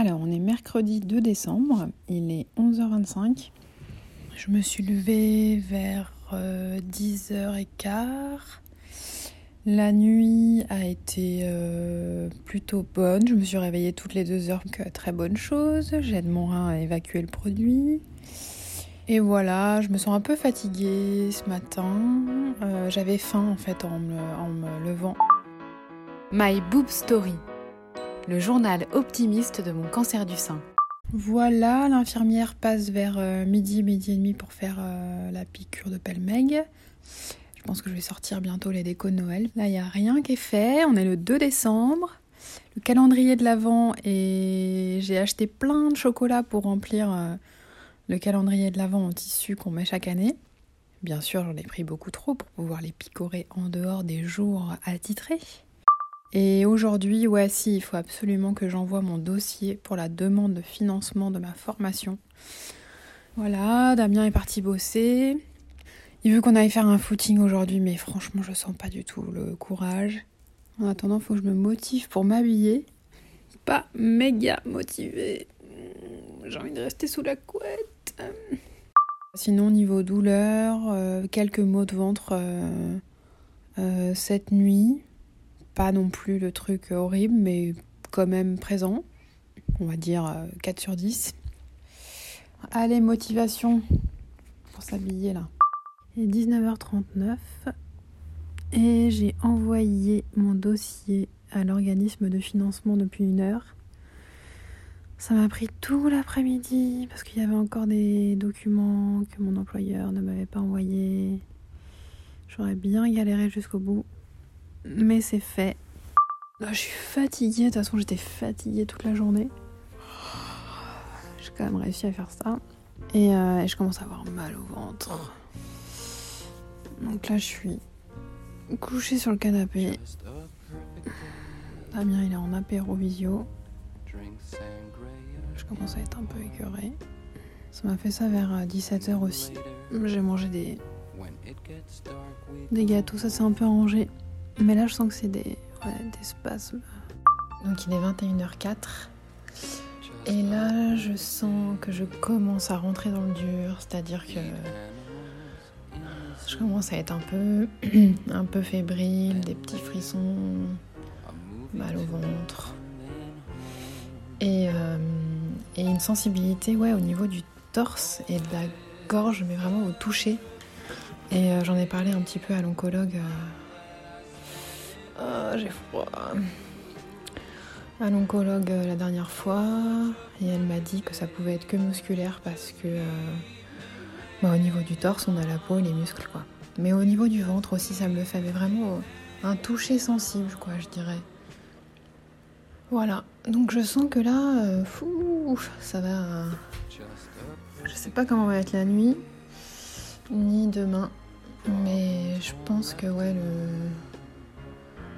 Alors, on est mercredi 2 décembre, il est 11h25. Je me suis levée vers 10h15. Euh, La nuit a été euh, plutôt bonne. Je me suis réveillée toutes les deux heures, donc très bonne chose. J'aide mon rein à évacuer le produit. Et voilà, je me sens un peu fatiguée ce matin. Euh, j'avais faim en fait en me levant. My Boob Story le journal optimiste de mon cancer du sein. Voilà, l'infirmière passe vers euh, midi, midi et demi pour faire euh, la piqûre de Pelmeg. Je pense que je vais sortir bientôt les décos de Noël. Là, il n'y a rien qui est fait. On est le 2 décembre. Le calendrier de l'Avent et j'ai acheté plein de chocolat pour remplir euh, le calendrier de l'Avent en tissu qu'on met chaque année. Bien sûr, j'en ai pris beaucoup trop pour pouvoir les picorer en dehors des jours attitrés. Et aujourd'hui, ouais, si, il faut absolument que j'envoie mon dossier pour la demande de financement de ma formation. Voilà, Damien est parti bosser. Il veut qu'on aille faire un footing aujourd'hui, mais franchement, je sens pas du tout le courage. En attendant, faut que je me motive pour m'habiller. Pas méga motivée. J'ai envie de rester sous la couette. Sinon, niveau douleur, euh, quelques maux de ventre euh, euh, cette nuit pas non plus le truc horrible, mais quand même présent. On va dire 4 euh, sur 10. Allez, motivation pour s'habiller là. Il est 19h39 et j'ai envoyé mon dossier à l'organisme de financement depuis une heure. Ça m'a pris tout l'après-midi parce qu'il y avait encore des documents que mon employeur ne m'avait pas envoyés. J'aurais bien galéré jusqu'au bout mais c'est fait. je suis fatiguée, de toute façon j'étais fatiguée toute la journée. J'ai quand même réussi à faire ça. Et, euh, je commence à avoir mal au ventre. Donc là je suis couchée sur le canapé. Damien il est en apéro visio. Je commence à être un peu écœurée. Ça m'a fait ça vers 17h euh, aussi. J'ai mangé des, des gâteaux, ça s'est un peu arrangé. Mais là, je sens que c'est des, des spasmes. Donc, il est 21h04. Et là, je sens que je commence à rentrer dans le dur, c'est-à-dire que je commence à être un peu, un peu fébrile, des petits frissons, mal au ventre. Et, euh, et une sensibilité ouais, au niveau du torse et de la gorge, mais vraiment au toucher. Et euh, j'en ai parlé un petit peu à l'oncologue. Euh, ah, j'ai froid. À l'oncologue euh, la dernière fois, et elle m'a dit que ça pouvait être que musculaire parce que euh, bah, au niveau du torse, on a la peau et les muscles, quoi. Mais au niveau du ventre aussi, ça me le fait, mais vraiment un toucher sensible, quoi, je dirais. Voilà, donc je sens que là, euh, fou, ça va. Je sais pas comment va être la nuit, ni demain, mais je pense que ouais, le